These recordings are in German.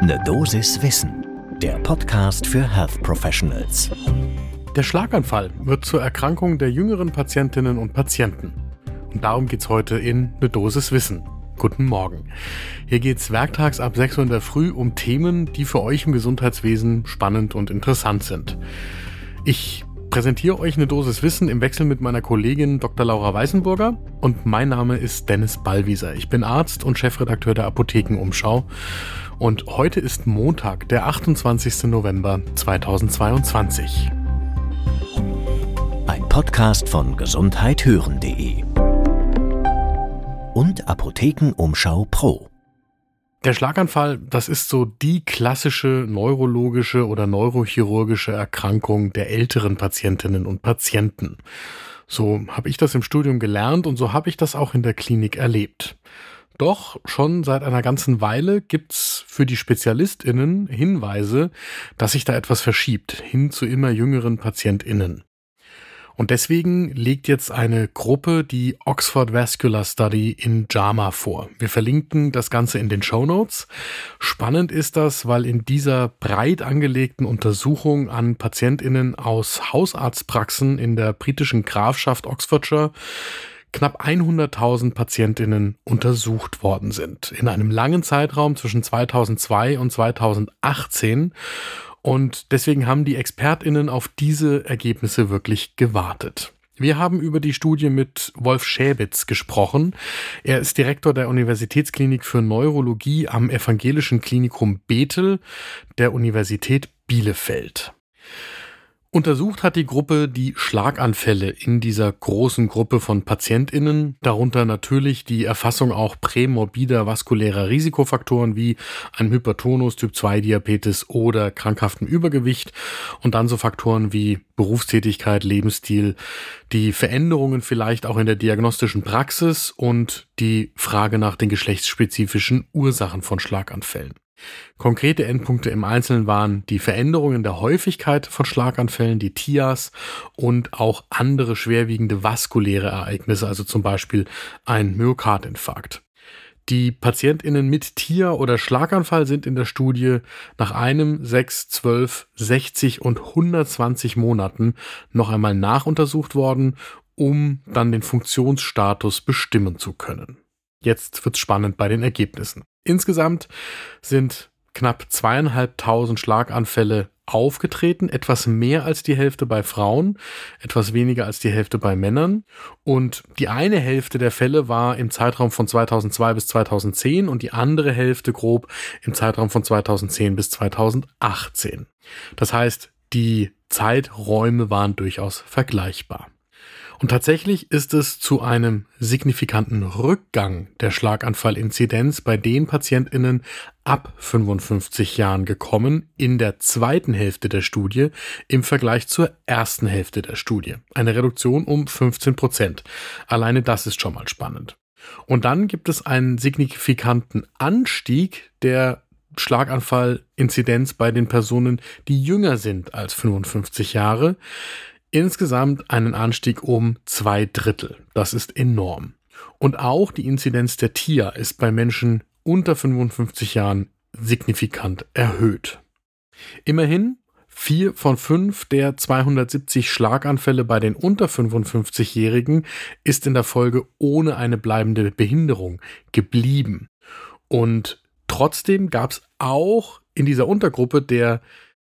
Ne Dosis Wissen, der Podcast für Health Professionals. Der Schlaganfall wird zur Erkrankung der jüngeren Patientinnen und Patienten. Und darum geht's heute in Ne Dosis Wissen. Guten Morgen. Hier geht's werktags ab 6 Uhr in der Früh um Themen, die für euch im Gesundheitswesen spannend und interessant sind. Ich präsentiere euch eine Dosis Wissen im Wechsel mit meiner Kollegin Dr. Laura Weißenburger und mein Name ist Dennis Ballwieser. Ich bin Arzt und Chefredakteur der Apothekenumschau und heute ist Montag, der 28. November 2022. Ein Podcast von gesundheithören.de und Apothekenumschau Pro. Der Schlaganfall, das ist so die klassische neurologische oder neurochirurgische Erkrankung der älteren Patientinnen und Patienten. So habe ich das im Studium gelernt und so habe ich das auch in der Klinik erlebt. Doch schon seit einer ganzen Weile gibt's für die Spezialistinnen Hinweise, dass sich da etwas verschiebt hin zu immer jüngeren Patientinnen. Und deswegen legt jetzt eine Gruppe die Oxford Vascular Study in JAMA vor. Wir verlinken das Ganze in den Show Notes. Spannend ist das, weil in dieser breit angelegten Untersuchung an PatientInnen aus Hausarztpraxen in der britischen Grafschaft Oxfordshire knapp 100.000 Patientinnen untersucht worden sind. In einem langen Zeitraum zwischen 2002 und 2018. Und deswegen haben die Expertinnen auf diese Ergebnisse wirklich gewartet. Wir haben über die Studie mit Wolf Schäbitz gesprochen. Er ist Direktor der Universitätsklinik für Neurologie am Evangelischen Klinikum Bethel der Universität Bielefeld. Untersucht hat die Gruppe die Schlaganfälle in dieser großen Gruppe von Patientinnen, darunter natürlich die Erfassung auch prämorbider vaskulärer Risikofaktoren wie ein Hypertonus, Typ-2-Diabetes oder krankhaftem Übergewicht und dann so Faktoren wie Berufstätigkeit, Lebensstil, die Veränderungen vielleicht auch in der diagnostischen Praxis und die Frage nach den geschlechtsspezifischen Ursachen von Schlaganfällen. Konkrete Endpunkte im Einzelnen waren die Veränderungen der Häufigkeit von Schlaganfällen, die TIAs und auch andere schwerwiegende vaskuläre Ereignisse, also zum Beispiel ein Myokardinfarkt. Die PatientInnen mit TIA oder Schlaganfall sind in der Studie nach einem, sechs, zwölf, 60 und 120 Monaten noch einmal nachuntersucht worden, um dann den Funktionsstatus bestimmen zu können. Jetzt wird's spannend bei den Ergebnissen. Insgesamt sind knapp zweieinhalbtausend Schlaganfälle aufgetreten, etwas mehr als die Hälfte bei Frauen, etwas weniger als die Hälfte bei Männern. Und die eine Hälfte der Fälle war im Zeitraum von 2002 bis 2010 und die andere Hälfte grob im Zeitraum von 2010 bis 2018. Das heißt, die Zeiträume waren durchaus vergleichbar. Und tatsächlich ist es zu einem signifikanten Rückgang der Schlaganfallinzidenz bei den Patientinnen ab 55 Jahren gekommen in der zweiten Hälfte der Studie im Vergleich zur ersten Hälfte der Studie. Eine Reduktion um 15 Prozent. Alleine das ist schon mal spannend. Und dann gibt es einen signifikanten Anstieg der Schlaganfallinzidenz bei den Personen, die jünger sind als 55 Jahre insgesamt einen Anstieg um zwei Drittel. Das ist enorm. Und auch die Inzidenz der TIA ist bei Menschen unter 55 Jahren signifikant erhöht. Immerhin Vier von fünf der 270 Schlaganfälle bei den unter 55-Jährigen ist in der Folge ohne eine bleibende Behinderung geblieben. Und trotzdem gab es auch in dieser Untergruppe der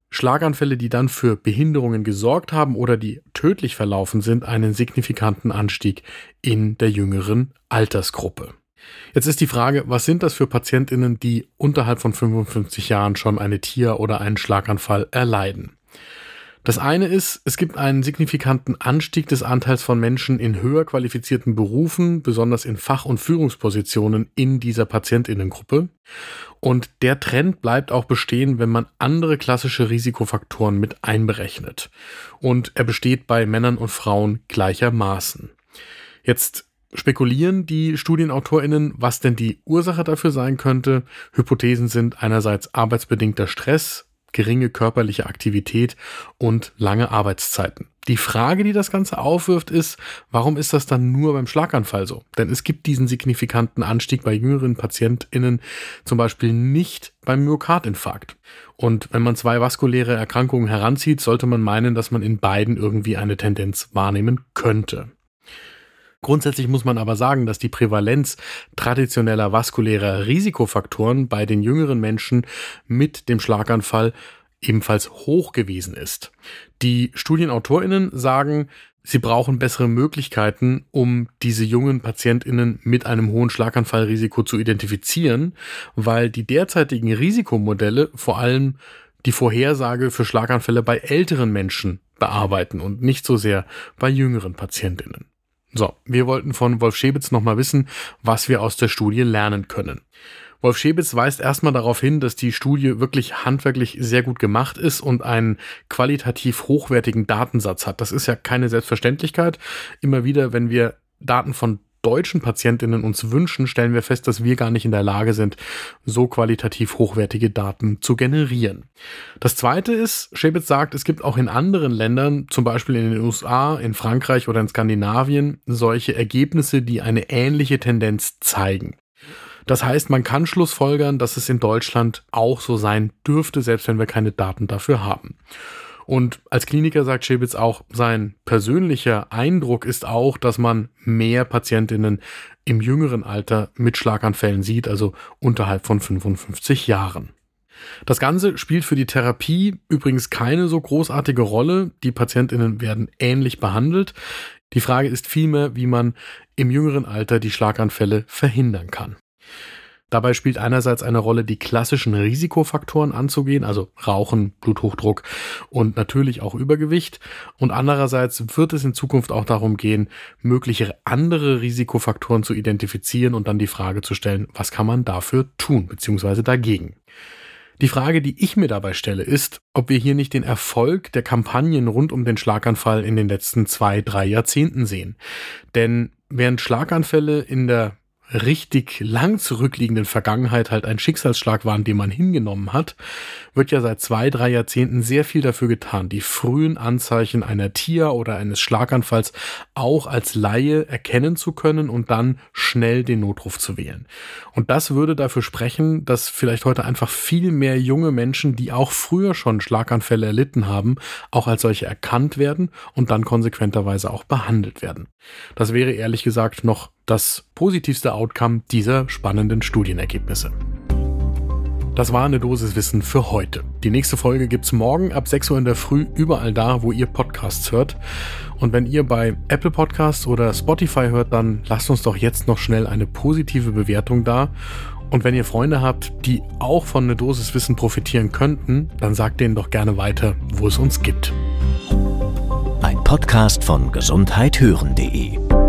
Schlaganfälle, die dann für Behinderungen gesorgt haben oder die tödlich verlaufen sind, einen signifikanten Anstieg in der jüngeren Altersgruppe. Jetzt ist die Frage, was sind das für Patientinnen, die unterhalb von 55 Jahren schon eine Tier- oder einen Schlaganfall erleiden? Das eine ist, es gibt einen signifikanten Anstieg des Anteils von Menschen in höher qualifizierten Berufen, besonders in Fach- und Führungspositionen in dieser Patientinnengruppe. Und der Trend bleibt auch bestehen, wenn man andere klassische Risikofaktoren mit einberechnet. Und er besteht bei Männern und Frauen gleichermaßen. Jetzt spekulieren die Studienautorinnen, was denn die Ursache dafür sein könnte. Hypothesen sind einerseits arbeitsbedingter Stress, geringe körperliche Aktivität und lange Arbeitszeiten. Die Frage, die das Ganze aufwirft, ist, warum ist das dann nur beim Schlaganfall so? Denn es gibt diesen signifikanten Anstieg bei jüngeren PatientInnen zum Beispiel nicht beim Myokardinfarkt. Und wenn man zwei vaskuläre Erkrankungen heranzieht, sollte man meinen, dass man in beiden irgendwie eine Tendenz wahrnehmen könnte. Grundsätzlich muss man aber sagen, dass die Prävalenz traditioneller vaskulärer Risikofaktoren bei den jüngeren Menschen mit dem Schlaganfall ebenfalls hoch gewesen ist. Die Studienautorinnen sagen, sie brauchen bessere Möglichkeiten, um diese jungen Patientinnen mit einem hohen Schlaganfallrisiko zu identifizieren, weil die derzeitigen Risikomodelle vor allem die Vorhersage für Schlaganfälle bei älteren Menschen bearbeiten und nicht so sehr bei jüngeren Patientinnen. So, wir wollten von Wolf Schebitz nochmal wissen, was wir aus der Studie lernen können. Wolf Schebitz weist erstmal darauf hin, dass die Studie wirklich handwerklich sehr gut gemacht ist und einen qualitativ hochwertigen Datensatz hat. Das ist ja keine Selbstverständlichkeit. Immer wieder, wenn wir Daten von deutschen Patientinnen uns wünschen, stellen wir fest, dass wir gar nicht in der Lage sind, so qualitativ hochwertige Daten zu generieren. Das zweite ist, Schäbitz sagt, es gibt auch in anderen Ländern, zum Beispiel in den USA, in Frankreich oder in Skandinavien, solche Ergebnisse, die eine ähnliche Tendenz zeigen. Das heißt, man kann schlussfolgern, dass es in Deutschland auch so sein dürfte, selbst wenn wir keine Daten dafür haben. Und als Kliniker sagt Schäbitz auch, sein persönlicher Eindruck ist auch, dass man mehr Patientinnen im jüngeren Alter mit Schlaganfällen sieht, also unterhalb von 55 Jahren. Das Ganze spielt für die Therapie übrigens keine so großartige Rolle. Die Patientinnen werden ähnlich behandelt. Die Frage ist vielmehr, wie man im jüngeren Alter die Schlaganfälle verhindern kann. Dabei spielt einerseits eine Rolle, die klassischen Risikofaktoren anzugehen, also Rauchen, Bluthochdruck und natürlich auch Übergewicht. Und andererseits wird es in Zukunft auch darum gehen, mögliche andere Risikofaktoren zu identifizieren und dann die Frage zu stellen, was kann man dafür tun, beziehungsweise dagegen. Die Frage, die ich mir dabei stelle, ist, ob wir hier nicht den Erfolg der Kampagnen rund um den Schlaganfall in den letzten zwei, drei Jahrzehnten sehen. Denn während Schlaganfälle in der richtig lang zurückliegenden Vergangenheit halt ein Schicksalsschlag waren, den man hingenommen hat, wird ja seit zwei, drei Jahrzehnten sehr viel dafür getan, die frühen Anzeichen einer Tier- oder eines Schlaganfalls auch als Laie erkennen zu können und dann schnell den Notruf zu wählen. Und das würde dafür sprechen, dass vielleicht heute einfach viel mehr junge Menschen, die auch früher schon Schlaganfälle erlitten haben, auch als solche erkannt werden und dann konsequenterweise auch behandelt werden. Das wäre ehrlich gesagt noch das positivste Outcome dieser spannenden Studienergebnisse. Das war eine Dosis Wissen für heute. Die nächste Folge gibt's morgen ab 6 Uhr in der Früh überall da, wo ihr Podcasts hört. Und wenn ihr bei Apple Podcasts oder Spotify hört, dann lasst uns doch jetzt noch schnell eine positive Bewertung da. Und wenn ihr Freunde habt, die auch von einer Dosis Wissen profitieren könnten, dann sagt denen doch gerne weiter, wo es uns gibt. Ein Podcast von gesundheithören.de